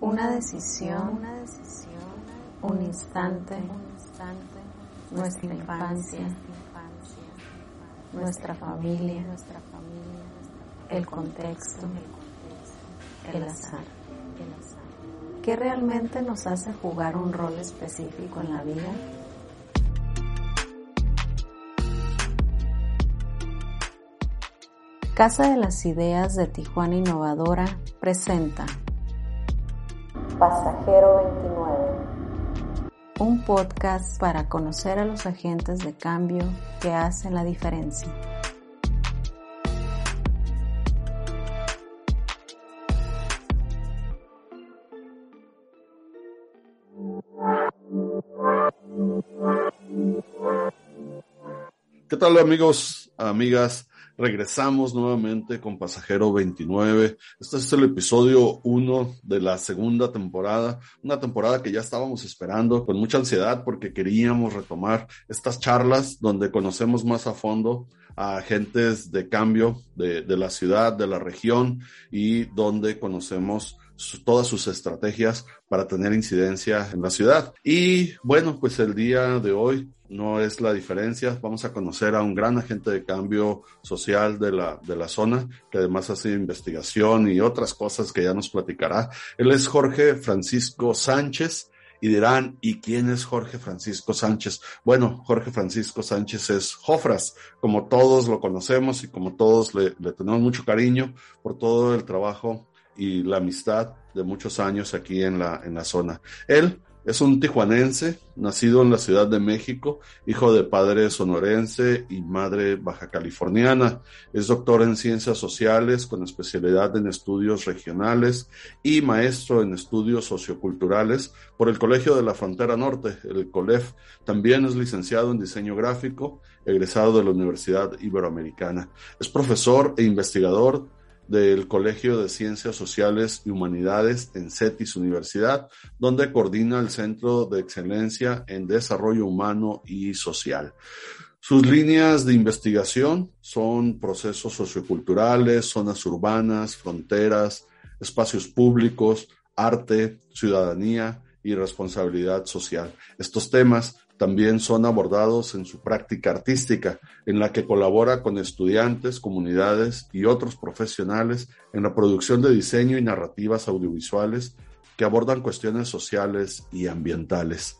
Una decisión, una decisión, un instante, un instante, nuestra infancia, nuestra familia, nuestra familia, el contexto, el azar. ¿Qué realmente nos hace jugar un rol específico en la vida? Casa de las Ideas de Tijuana Innovadora presenta Pasajero 29. Un podcast para conocer a los agentes de cambio que hacen la diferencia. ¿Qué tal amigos, amigas? Regresamos nuevamente con Pasajero 29. Este es el episodio 1 de la segunda temporada, una temporada que ya estábamos esperando con mucha ansiedad porque queríamos retomar estas charlas donde conocemos más a fondo a agentes de cambio de, de la ciudad, de la región y donde conocemos todas sus estrategias para tener incidencia en la ciudad. Y bueno, pues el día de hoy no es la diferencia. Vamos a conocer a un gran agente de cambio social de la, de la zona, que además hace investigación y otras cosas que ya nos platicará. Él es Jorge Francisco Sánchez. Y dirán, ¿y quién es Jorge Francisco Sánchez? Bueno, Jorge Francisco Sánchez es Jofras, como todos lo conocemos y como todos le, le tenemos mucho cariño por todo el trabajo y la amistad de muchos años aquí en la, en la zona. Él es un tijuanense, nacido en la Ciudad de México, hijo de padre sonorense y madre baja californiana. Es doctor en ciencias sociales con especialidad en estudios regionales y maestro en estudios socioculturales por el Colegio de la Frontera Norte, el COLEF. También es licenciado en diseño gráfico, egresado de la Universidad Iberoamericana. Es profesor e investigador del Colegio de Ciencias Sociales y Humanidades en CETIS Universidad, donde coordina el Centro de Excelencia en Desarrollo Humano y Social. Sus líneas de investigación son procesos socioculturales, zonas urbanas, fronteras, espacios públicos, arte, ciudadanía y responsabilidad social. Estos temas también son abordados en su práctica artística, en la que colabora con estudiantes, comunidades y otros profesionales en la producción de diseño y narrativas audiovisuales que abordan cuestiones sociales y ambientales.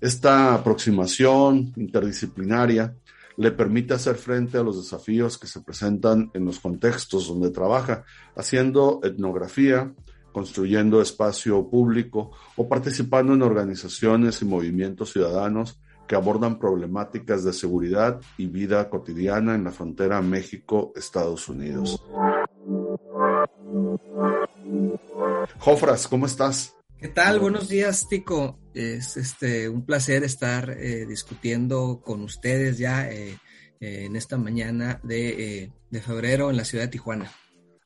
Esta aproximación interdisciplinaria le permite hacer frente a los desafíos que se presentan en los contextos donde trabaja, haciendo etnografía, construyendo espacio público o participando en organizaciones y movimientos ciudadanos que abordan problemáticas de seguridad y vida cotidiana en la frontera México-Estados Unidos. Jofras, ¿cómo estás? ¿Qué tal? Buenos días, Tico. Es este un placer estar eh, discutiendo con ustedes ya eh, eh, en esta mañana de, de febrero en la ciudad de Tijuana.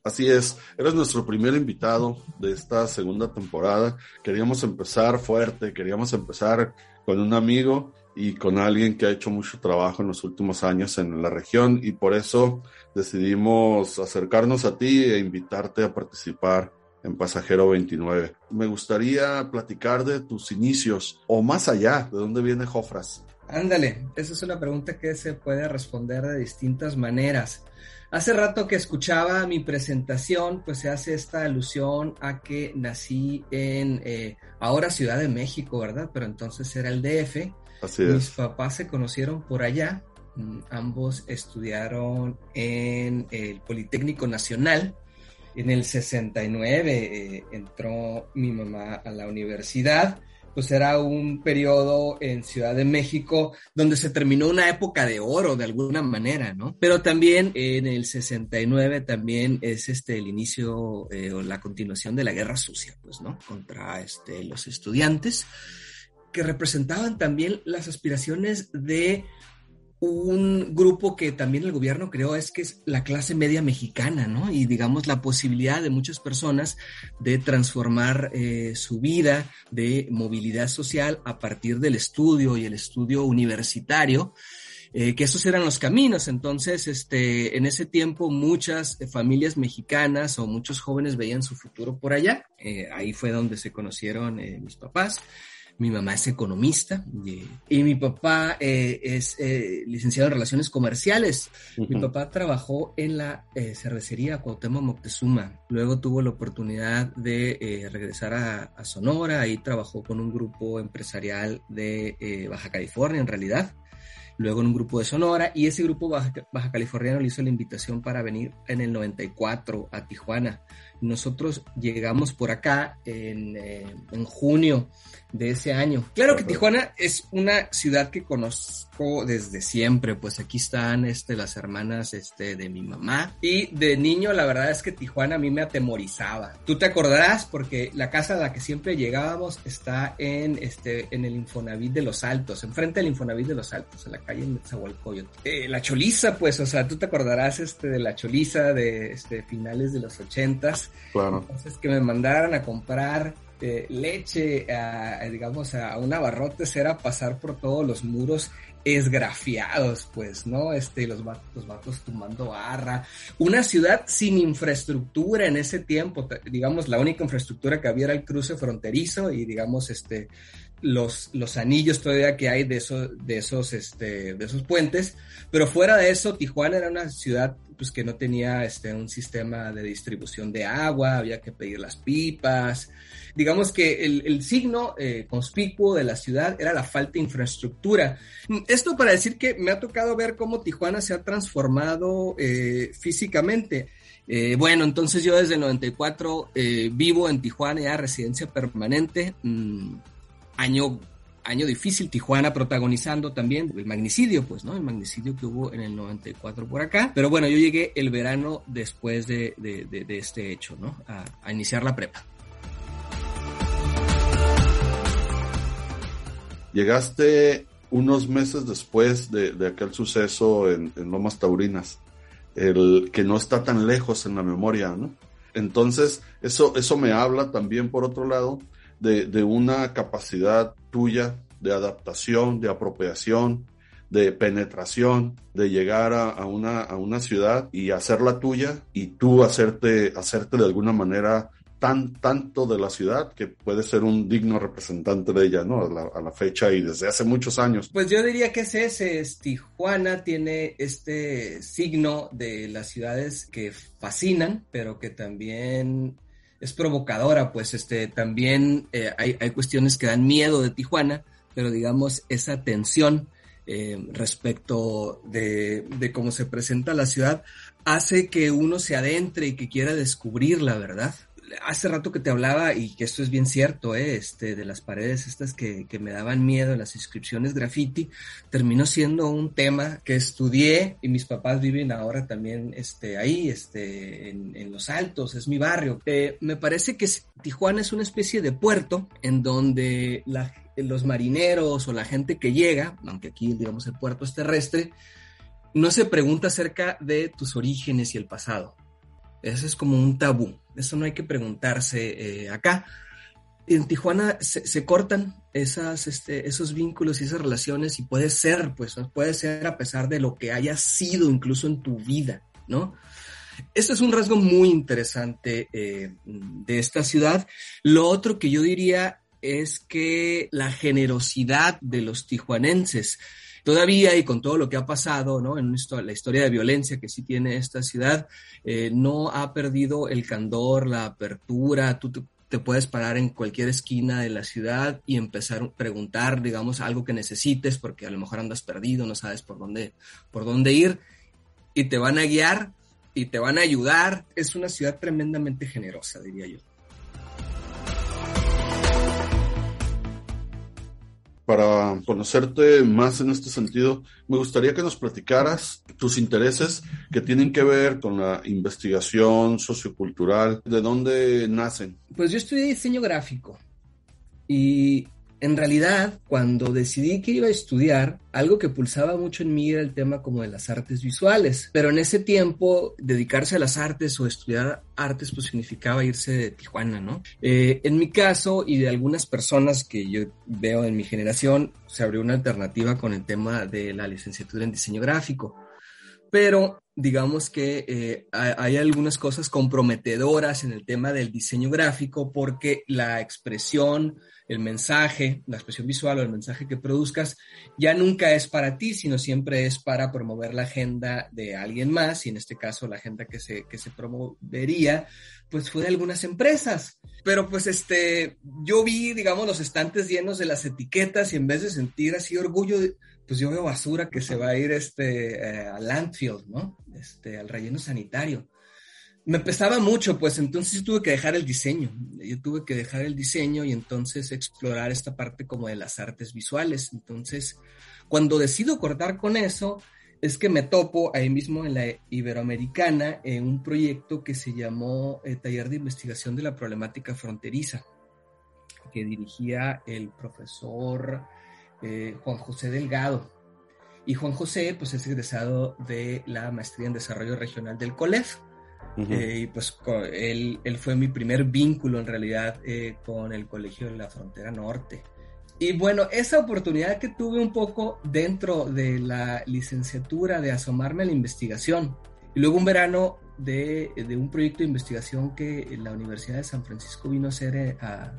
Así es, eres nuestro primer invitado de esta segunda temporada. Queríamos empezar fuerte, queríamos empezar con un amigo y con alguien que ha hecho mucho trabajo en los últimos años en la región y por eso decidimos acercarnos a ti e invitarte a participar en Pasajero 29. Me gustaría platicar de tus inicios o más allá, de dónde viene Jofras. Ándale, esa es una pregunta que se puede responder de distintas maneras. Hace rato que escuchaba mi presentación, pues se hace esta alusión a que nací en eh, ahora Ciudad de México, ¿verdad? Pero entonces era el DF. Así es. Mis papás se conocieron por allá. Mm, ambos estudiaron en el Politécnico Nacional. En el 69 eh, entró mi mamá a la universidad pues era un periodo en Ciudad de México donde se terminó una época de oro de alguna manera, ¿no? Pero también en el 69 también es este el inicio eh, o la continuación de la guerra sucia, pues, ¿no? Contra este, los estudiantes que representaban también las aspiraciones de un grupo que también el gobierno creó es que es la clase media mexicana, ¿no? Y digamos la posibilidad de muchas personas de transformar eh, su vida de movilidad social a partir del estudio y el estudio universitario. Eh, que esos eran los caminos. Entonces, este, en ese tiempo, muchas familias mexicanas o muchos jóvenes veían su futuro por allá. Eh, ahí fue donde se conocieron mis papás mi mamá es economista y, mi papá eh, es eh, licenciado en Relaciones Comerciales. Mi papá trabajó en la eh, cervecería Cuauhtémoc Moctezuma. Luego tuvo la oportunidad de regresar a, Sonora. Ahí trabajó con un grupo empresarial de Baja California, en realidad luego en un grupo de Sonora, y ese grupo baja, baja, californiano le hizo la invitación para venir en el 94 a Tijuana. Nosotros llegamos por acá en, en junio de ese año. Claro que Tijuana es una ciudad que conozco desde siempre, pues aquí están este, las hermanas este, de mi mamá y de niño la verdad es que Tijuana a mí me atemorizaba. Tú te acordarás porque la casa a la que siempre llegábamos está en, este, en el Infonavit de los Altos, enfrente del Infonavit de los Altos, en la calle de Eh, la Choliza, pues, o sea, tú te acordarás este, de la Choliza de este, finales de los ochentas. Claro. Entonces que me mandaran a comprar este, leche, a, digamos, a un abarrotes era pasar por todos los muros esgrafiados, pues, ¿no? Este, los los vatos tomando barra. Una ciudad sin infraestructura en ese tiempo, digamos, la única infraestructura que había era el cruce fronterizo y, digamos, este, los, los anillos todavía que hay de esos, de esos, este, de esos puentes, pero fuera de eso, Tijuana era una ciudad pues que no tenía este, un sistema de distribución de agua, había que pedir las pipas. Digamos que el, signo eh, conspicuo de la ciudad era la falta de infraestructura. Esto para decir que me ha tocado ver cómo Tijuana se ha transformado eh, físicamente. Eh, bueno, entonces yo desde el 94 vivo en Tijuana ya residencia permanente. Mm, año año difícil, Tijuana protagonizando también el magnicidio, pues, ¿no? El magnicidio que hubo en el 94 por acá. Pero bueno, yo llegué el verano después de, este hecho, ¿no? A, iniciar la prepa. Llegaste unos meses después de, aquel suceso en, en, Lomas Taurinas, el que no está tan lejos en la memoria, ¿no? Entonces, eso, eso me habla también, por otro lado, de, una capacidad tuya de adaptación, de apropiación, de penetración, de llegar a, una, a una ciudad y hacerla tuya y tú hacerte, hacerte de alguna manera tan, tanto de la ciudad que puede ser un digno representante de ella, ¿no? A la, fecha y desde hace muchos años. Pues yo diría que es ese, es Tijuana tiene este signo de las ciudades que fascinan, pero que también es provocadora, pues este, también eh, hay, hay, cuestiones que dan miedo de Tijuana, pero digamos esa tensión eh, respecto de, de, cómo se presenta la ciudad hace que uno se adentre y que quiera descubrir la verdad hace rato que te hablaba, y que esto es bien cierto, ¿eh? este, de las paredes estas que, me daban miedo, las inscripciones graffiti, terminó siendo un tema que estudié y mis papás viven ahora también este, ahí, este, en, Los Altos, es mi barrio. Eh, me parece que Tijuana es una especie de puerto en donde los marineros o la gente que llega, aunque aquí digamos el puerto es terrestre, no se pregunta acerca de tus orígenes y el pasado eso es como un tabú. Eso no hay que preguntarse eh, acá. En Tijuana se, cortan este, esos vínculos y esas relaciones y puede ser, pues, puede ser a pesar de lo que haya sido incluso en tu vida, ¿no? Esto es un rasgo muy interesante eh, de esta ciudad. Lo otro que yo diría es que la generosidad de los tijuanenses, todavía y con todo lo que ha pasado, ¿no? En la historia de violencia que sí tiene esta ciudad, eh, no ha perdido el candor, la apertura, tú te, puedes parar en cualquier esquina de la ciudad y empezar a preguntar, digamos, algo que necesites, porque a lo mejor andas perdido, no sabes por dónde, por dónde ir, y te van a guiar y te van a ayudar. Es una ciudad tremendamente generosa, diría yo. Para conocerte más en este sentido, me gustaría que nos platicaras tus intereses que tienen que ver con la investigación sociocultural, de dónde nacen. Pues yo estudié diseño gráfico y en realidad, cuando decidí que iba a estudiar, algo que pulsaba mucho en mí era el tema como de las artes visuales. Pero en ese tiempo, dedicarse a las artes o estudiar artes, pues significaba irse de Tijuana, ¿no? Eh, en mi caso y de algunas personas que yo veo en mi generación, se abrió una alternativa con el tema de la licenciatura en diseño gráfico. Pero digamos que eh, hay algunas cosas comprometedoras en el tema del diseño gráfico porque la expresión, el mensaje, la expresión visual o el mensaje que produzcas ya nunca es para ti, sino siempre es para promover la agenda de alguien más, y en este caso la agenda que se, que se promovería, pues fue de algunas empresas. Pero pues este, yo vi, digamos, los estantes llenos de las etiquetas y en vez de sentir así orgullo, pues yo veo basura que se va a ir este, eh, a landfill, ¿no? Este, al relleno sanitario me pesaba mucho, pues entonces tuve que dejar el diseño. Yo tuve que dejar el diseño y entonces explorar esta parte como de las artes visuales. Entonces, cuando decido cortar con eso, es que me topo ahí mismo en la Iberoamericana en un proyecto que se llamó eh, Taller de Investigación de la Problemática Fronteriza, que dirigía el profesor eh, Juan José Delgado. Y Juan José, pues es egresado de la Maestría en Desarrollo Regional del COLEF. Eh, y pues él, él, fue mi primer vínculo en realidad eh, con el Colegio de la Frontera Norte. Y bueno, esa oportunidad que tuve un poco dentro de la licenciatura de asomarme a la investigación. Y luego un verano de, de un proyecto de investigación que la Universidad de San Francisco vino a hacer a,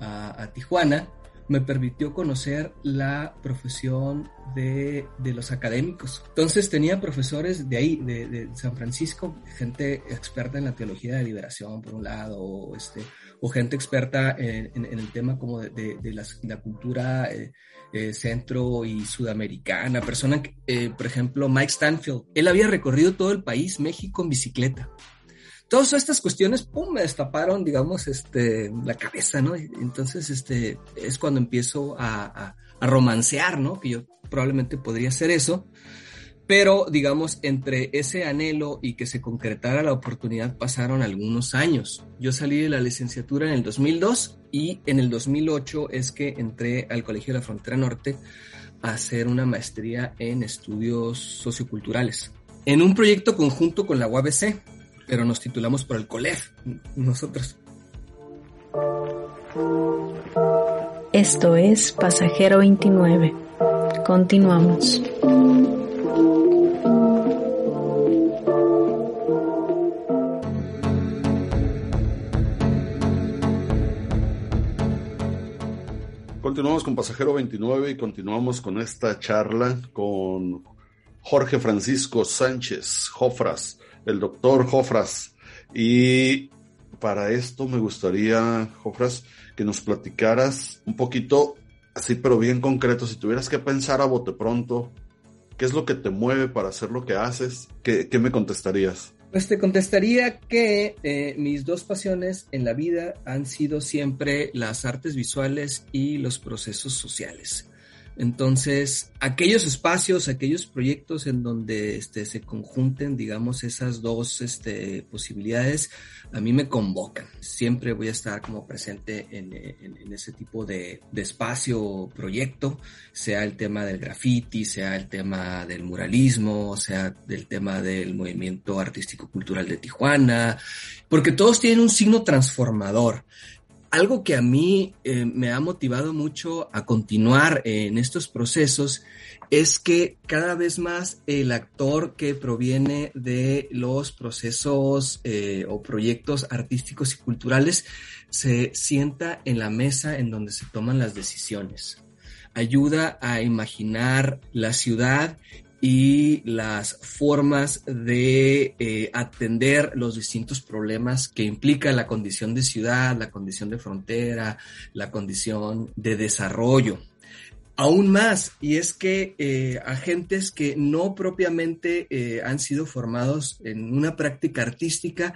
a, a Tijuana me permitió conocer la profesión de, de, los académicos. Entonces tenía profesores de ahí, de, de, San Francisco, gente experta en la teología de liberación, por un lado, este, o gente experta en, en, en el tema como de, la cultura eh, eh, centro y sudamericana, persona, eh, por ejemplo, Mike Stanfield, él había recorrido todo el país, México, en bicicleta. Todas estas cuestiones, pum, me destaparon, digamos, este, la cabeza, ¿no? Entonces, este, es cuando empiezo a, a, romancear, ¿no? Que yo probablemente podría hacer eso. Pero, digamos, entre ese anhelo y que se concretara la oportunidad pasaron algunos años. Yo salí de la licenciatura en el 2002 y en el 2008 es que entré al Colegio de la Frontera Norte a hacer una maestría en estudios socioculturales. En un proyecto conjunto con la UABC, pero nos titulamos por el COLEF, nosotros. Esto es Pasajero 29. Continuamos. Continuamos con Pasajero 29 y continuamos con esta charla con Jorge Francisco Sánchez Jofras, el doctor Jofras. Y para esto me gustaría, Jofras, que nos platicaras un poquito, así pero bien concreto, si tuvieras que pensar a bote pronto, ¿qué es lo que te mueve para hacer lo que haces? ¿Qué, qué me contestarías? Pues te contestaría que eh, mis dos pasiones en la vida han sido siempre las artes visuales y los procesos sociales. Entonces, aquellos espacios, aquellos proyectos en donde este, se conjunten, digamos, esas dos este, posibilidades, a mí me convocan. Siempre voy a estar como presente en, ese tipo de, espacio, proyecto, sea el tema del graffiti, sea el tema del muralismo, sea del tema del movimiento artístico-cultural de Tijuana, porque todos tienen un signo transformador algo que a mí eh, me ha motivado mucho a continuar en estos procesos es que cada vez más el actor que proviene de los procesos eh, o proyectos artísticos y culturales se sienta en la mesa en donde se toman las decisiones. Ayuda a imaginar la ciudad y las formas de eh, atender los distintos problemas que implica la condición de ciudad, la condición de frontera, la condición de desarrollo. Aún más, y es que eh, agentes que no propiamente eh, han sido formados en una práctica artística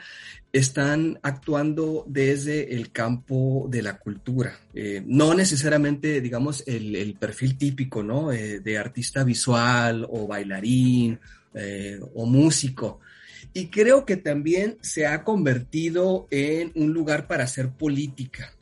están actuando desde el campo de la cultura. Eh, no necesariamente, digamos, el, perfil típico, ¿no? de artista visual o bailarín o músico. Y creo que también se ha convertido en un lugar para hacer política.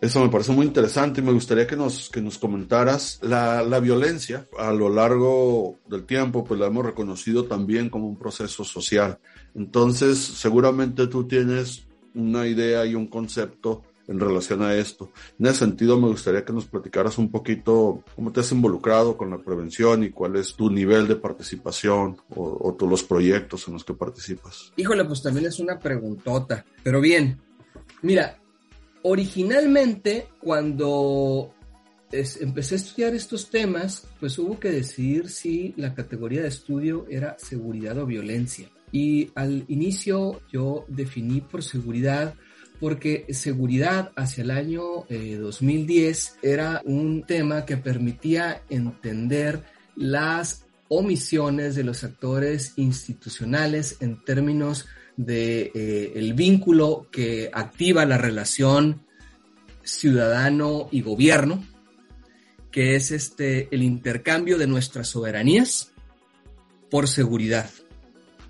Eso me parece muy interesante y me gustaría que nos, que nos comentaras la, la, violencia a lo largo del tiempo, pues la hemos reconocido también como un proceso social. Entonces, seguramente tú tienes una idea y un concepto en relación a esto. En ese sentido, me gustaría que nos platicaras un poquito cómo te has involucrado con la prevención y cuál es tu nivel de participación o, o los proyectos en los que participas. Híjole, pues también es una preguntota. Pero bien, mira, originalmente cuando empecé a estudiar estos temas, pues hubo que decidir si la categoría de estudio era seguridad o violencia. Y al inicio yo definí por seguridad porque seguridad hacia el año 2010 eh, era un tema que permitía entender las omisiones de los actores institucionales en términos de eh, el vínculo que activa la relación ciudadano y gobierno, que es este el intercambio de nuestras soberanías por seguridad.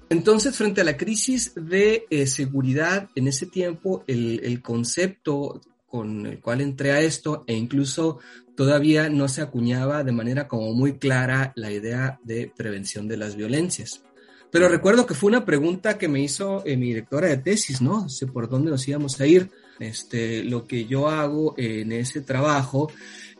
Entonces, frente a la crisis de eh, seguridad en ese tiempo, el, el, concepto con el cual entré a esto, e incluso todavía no se acuñaba de manera como muy clara la idea de prevención de las violencias. Pero recuerdo que fue una pregunta que me hizo eh, mi directora de tesis, ¿no? sé por dónde nos íbamos a ir. Este, lo que yo hago en ese trabajo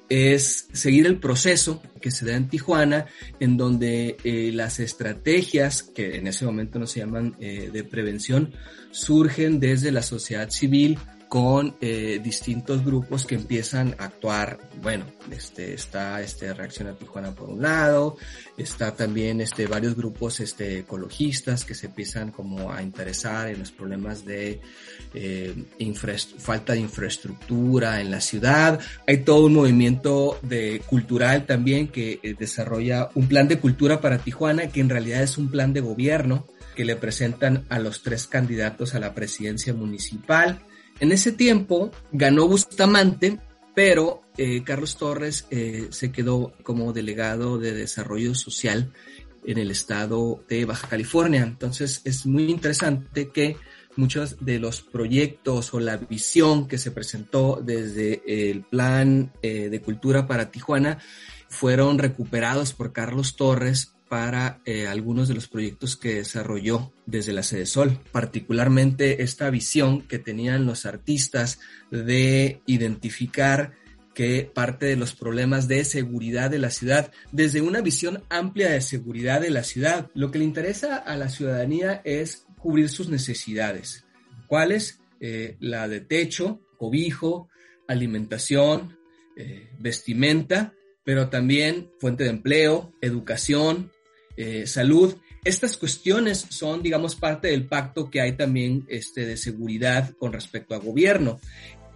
es seguir el proceso que se da en Tijuana, en donde eh, las estrategias, que en ese momento no se llaman eh, de prevención, surgen desde la sociedad civil con eh, distintos grupos que empiezan a actuar. Bueno, este, está este Reacción a Tijuana por un lado, está también este, varios grupos este, ecologistas que se empiezan como a interesar en los problemas de eh, falta de infraestructura en la ciudad. Hay todo un movimiento de cultural también que eh, desarrolla un plan de cultura para Tijuana que en realidad es un plan de gobierno que le presentan a los tres candidatos a la presidencia municipal en ese tiempo ganó Bustamante, pero eh, Carlos Torres eh, se quedó como delegado de desarrollo social en el estado de Baja California. Entonces es muy interesante que muchos de los proyectos o la visión que se presentó desde el plan de cultura para Tijuana fueron recuperados por Carlos Torres para eh, algunos de los proyectos que desarrolló desde la Sede Sol, particularmente esta visión que tenían los artistas de identificar que parte de los problemas de seguridad de la ciudad, desde una visión amplia de seguridad de la ciudad, lo que le interesa a la ciudadanía es cubrir sus necesidades. ¿Cuáles? Eh, la de techo, cobijo, alimentación, eh, vestimenta, pero también fuente de empleo, educación, eh, salud. Estas cuestiones son, digamos, parte del pacto que hay también este, de seguridad con respecto a gobierno.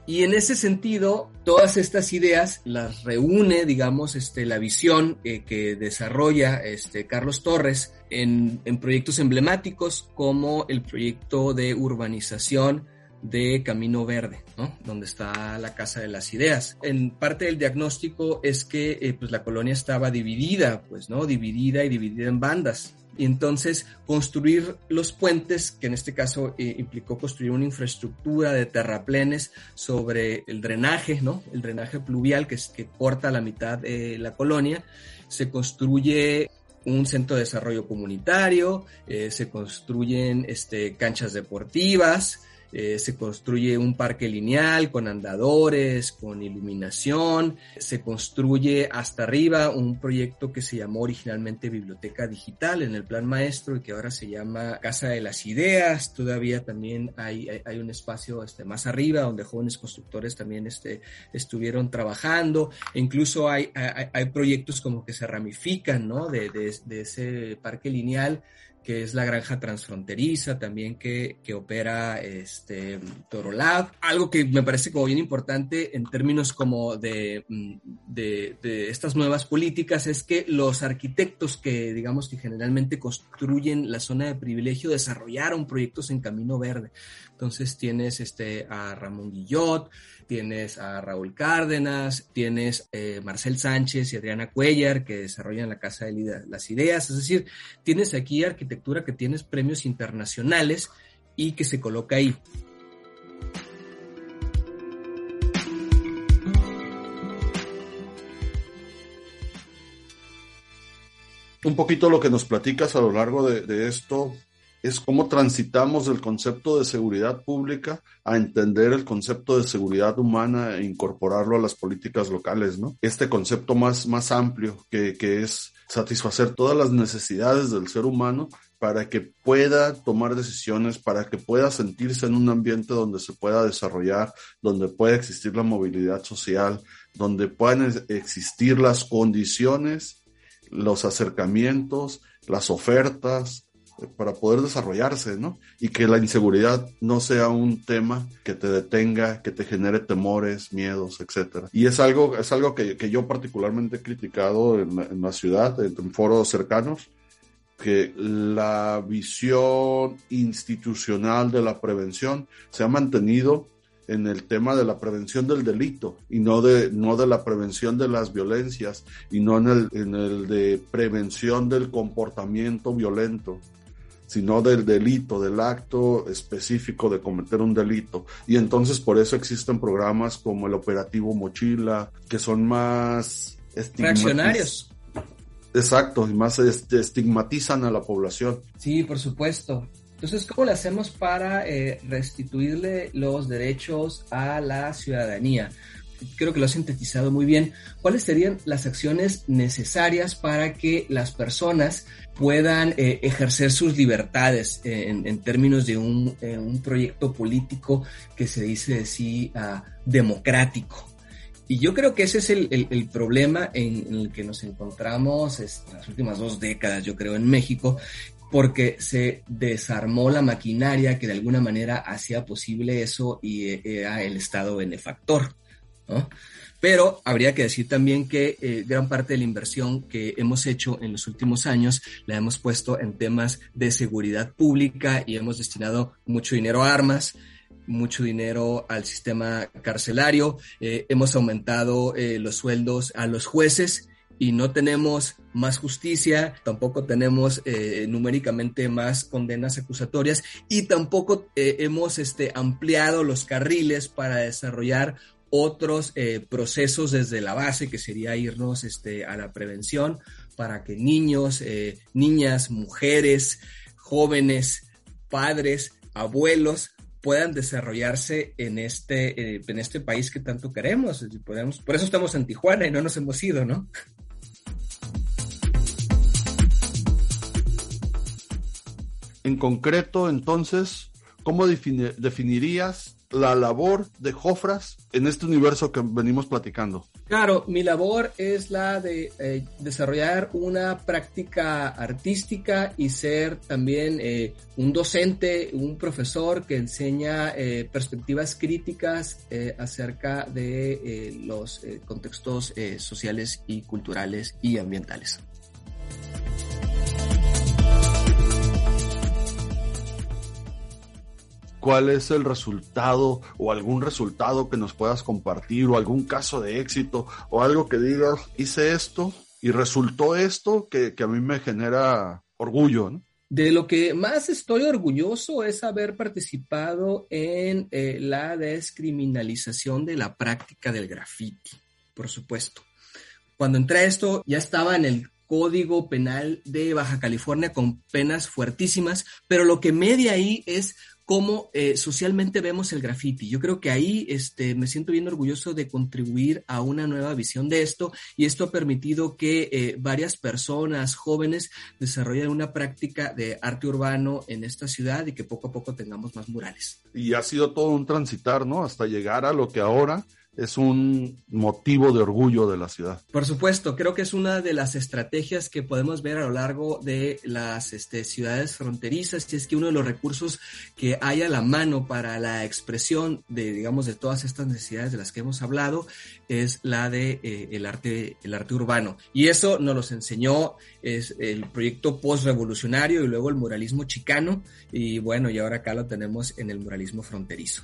Y en ese sentido, todas estas ideas las reúne, digamos, este, la visión eh, que desarrolla este, Carlos Torres en, en, proyectos emblemáticos como el proyecto de urbanización de Camino Verde, ¿no? donde está la Casa de las Ideas. En parte del diagnóstico es que eh, pues la colonia estaba dividida, pues, ¿no? Dividida y dividida en bandas. Y entonces construir los puentes, que en este caso eh, implicó construir una infraestructura de terraplenes sobre el drenaje, ¿no? El drenaje pluvial que, es, que corta la mitad de la colonia. Se construye un centro de desarrollo comunitario, eh, se construyen este, canchas deportivas, eh, se construye un parque lineal con andadores, con iluminación, se construye hasta arriba un proyecto que se llamó originalmente Biblioteca Digital en el plan maestro y que ahora se llama Casa de las Ideas, todavía también hay, hay, un espacio este, más arriba donde jóvenes constructores también este, estuvieron trabajando, incluso hay, hay, proyectos como que se ramifican ¿no? de, de ese parque lineal que es la granja transfronteriza también que, que opera este Torolab. Algo que me parece como bien importante en términos como de, mm, de, de, estas nuevas políticas es que los arquitectos que digamos que generalmente construyen la zona de privilegio desarrollaron proyectos en Camino Verde. Entonces tienes este, a Ramón Guillot, tienes a Raúl Cárdenas, tienes eh, Marcel Sánchez y Adriana Cuellar que desarrollan la Casa de las Ideas, es decir, tienes aquí arquitectura que tienes premios internacionales y que se coloca ahí. Un poquito lo que nos platicas a lo largo de, de esto es cómo transitamos del concepto de seguridad pública a entender el concepto de seguridad humana e incorporarlo a las políticas locales, ¿no? Este concepto más, más amplio que, que es satisfacer todas las necesidades del ser humano para que pueda tomar decisiones, para que pueda sentirse en un ambiente donde se pueda desarrollar, donde pueda existir la movilidad social, donde puedan existir las condiciones, los acercamientos, las ofertas, para poder desarrollarse, ¿no? Y que la inseguridad no sea un tema que te detenga, que te genere temores, miedos, etcétera. Y es algo, es algo que, que yo particularmente he criticado en, en la ciudad, en, en foros cercanos, que la visión institucional de la prevención se ha mantenido en el tema de la prevención del delito y no de, no de la prevención de las violencias y no en el, en el de prevención del comportamiento violento sino del delito, del acto específico de cometer un delito. Y entonces por eso existen programas como el operativo Mochila, que son más reaccionarios. Exacto, y más estigmatizan a la población. Sí, por supuesto. Entonces, ¿cómo le hacemos para eh, restituirle los derechos a la ciudadanía? Creo que lo ha sintetizado muy bien, cuáles serían las acciones necesarias para que las personas puedan eh, ejercer sus libertades en, en términos de un, eh, un, proyecto político que se dice de sí uh, democrático. Y yo creo que ese es el, el, el problema en, en, el que nos encontramos en las últimas dos décadas, yo creo, en México, porque se desarmó la maquinaria que de alguna manera hacía posible eso y eh, era el Estado benefactor. Pero habría que decir también que eh, gran parte de la inversión que hemos hecho en los últimos años la hemos puesto en temas de seguridad pública y hemos destinado mucho dinero a armas, mucho dinero al sistema carcelario, eh, hemos aumentado eh, los sueldos a los jueces y no tenemos más justicia, tampoco tenemos eh, numéricamente más condenas acusatorias y tampoco hemos este, ampliado los carriles para desarrollar otros eh, procesos desde la base, que sería irnos este, a la prevención para que niños, eh, niñas, mujeres, jóvenes, padres, abuelos puedan desarrollarse en este, eh, en este país que tanto queremos. Podemos, por eso estamos en Tijuana y no nos hemos ido, ¿no? En concreto, entonces, ¿cómo definirías la labor de Jofras en este universo que venimos platicando? Claro, mi labor es la de eh, desarrollar una práctica artística y ser también eh, un docente, un profesor que enseña eh, perspectivas críticas acerca de los contextos sociales y culturales y ambientales. Cuál es el resultado o algún resultado que nos puedas compartir o algún caso de éxito o algo que digas, hice esto y resultó esto que, que a mí me genera orgullo. De lo que más estoy orgulloso es haber participado en eh, la descriminalización de la práctica del graffiti, por supuesto. Cuando entré a esto ya estaba en el Código Penal de Baja California con penas fuertísimas, pero lo que media ahí es cómo eh, socialmente vemos el graffiti. Yo creo que ahí este, me siento bien orgulloso de contribuir a una nueva visión de esto y esto ha permitido que eh, varias personas jóvenes desarrollen una práctica de arte urbano en esta ciudad y que poco a poco tengamos más murales. Y ha sido todo un transitar, ¿no? Hasta llegar a lo que ahora es un motivo de orgullo de la ciudad. Por supuesto, creo que es una de las estrategias que podemos ver a lo largo de las este, ciudades fronterizas, y es que uno de los recursos que hay a la mano para la expresión de, digamos, de todas estas necesidades de las que hemos hablado, es la de eh, el arte, el arte urbano. Y eso nos los enseñó es el proyecto post-revolucionario y luego el muralismo chicano, y bueno, y ahora acá lo tenemos en el muralismo fronterizo.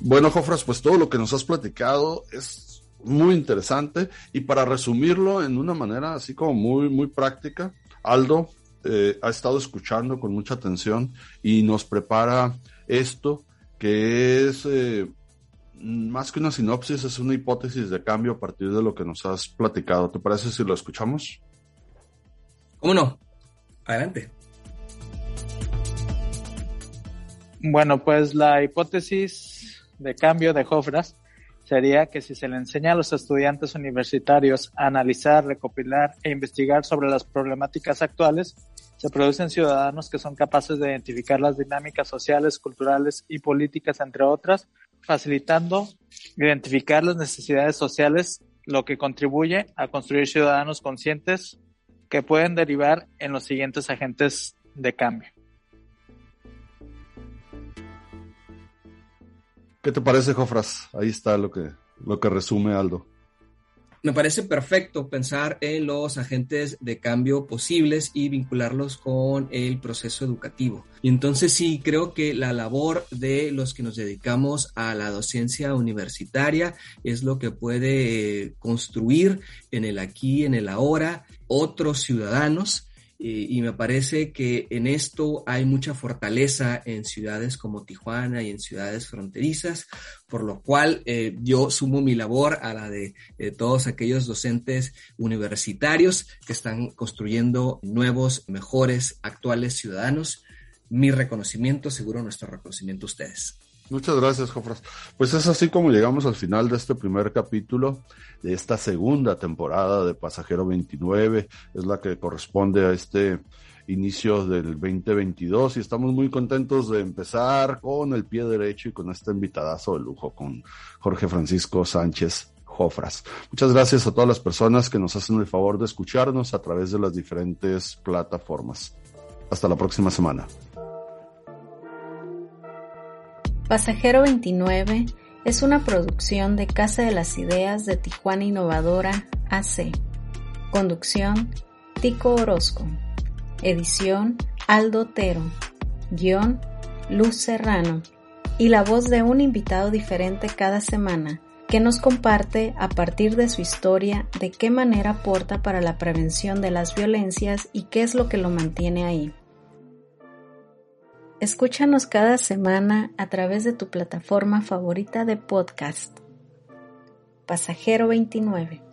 Bueno, Jofras, pues todo lo que nos has platicado es muy interesante y para resumirlo en una manera así como muy, muy práctica, Aldo eh, ha estado escuchando con mucha atención y nos prepara esto que es eh, más que una sinopsis, es una hipótesis de cambio a partir de lo que nos has platicado. ¿Te parece si lo escuchamos? ¿Cómo no? Adelante. Bueno, pues la hipótesis de cambio de Jofras sería que si se le enseña a los estudiantes universitarios a analizar, recopilar e investigar sobre las problemáticas actuales, se producen ciudadanos que son capaces de identificar las dinámicas sociales, culturales y políticas, entre otras, facilitando identificar las necesidades sociales, lo que contribuye a construir ciudadanos conscientes que pueden derivar en los siguientes agentes de cambio. ¿Qué te parece, Jofras? Ahí está lo que, lo que resume Aldo. Me parece perfecto pensar en los agentes de cambio posibles y vincularlos con el proceso educativo. Y entonces sí, creo que la labor de los que nos dedicamos a la docencia universitaria es lo que puede construir en el aquí, en el ahora, otros ciudadanos y me parece que en esto hay mucha fortaleza en ciudades como Tijuana y en ciudades fronterizas, por lo cual eh, yo sumo mi labor a la de todos aquellos docentes universitarios que están construyendo nuevos, mejores, actuales ciudadanos. Mi reconocimiento, seguro nuestro reconocimiento a ustedes. Muchas gracias, Jofras. Pues es así como llegamos al final de este primer capítulo de esta segunda temporada de Pasajero 29. Es la que corresponde a este inicio del 2022 y estamos muy contentos de empezar con el pie derecho y con este invitadazo de lujo con Jorge Francisco Sánchez Jofras. Muchas gracias a todas las personas que nos hacen el favor de escucharnos a través de las diferentes plataformas. Hasta la próxima semana. Pasajero 29 es una producción de Casa de las Ideas de Tijuana Innovadora AC. Conducción, Tico Orozco. Edición, Aldo Otero. Guión, Luz Serrano. Y la voz de un invitado diferente cada semana que nos comparte a partir de su historia de qué manera aporta para la prevención de las violencias y qué es lo que lo mantiene ahí. Escúchanos cada semana a través de tu plataforma favorita de podcast. Pasajero 29.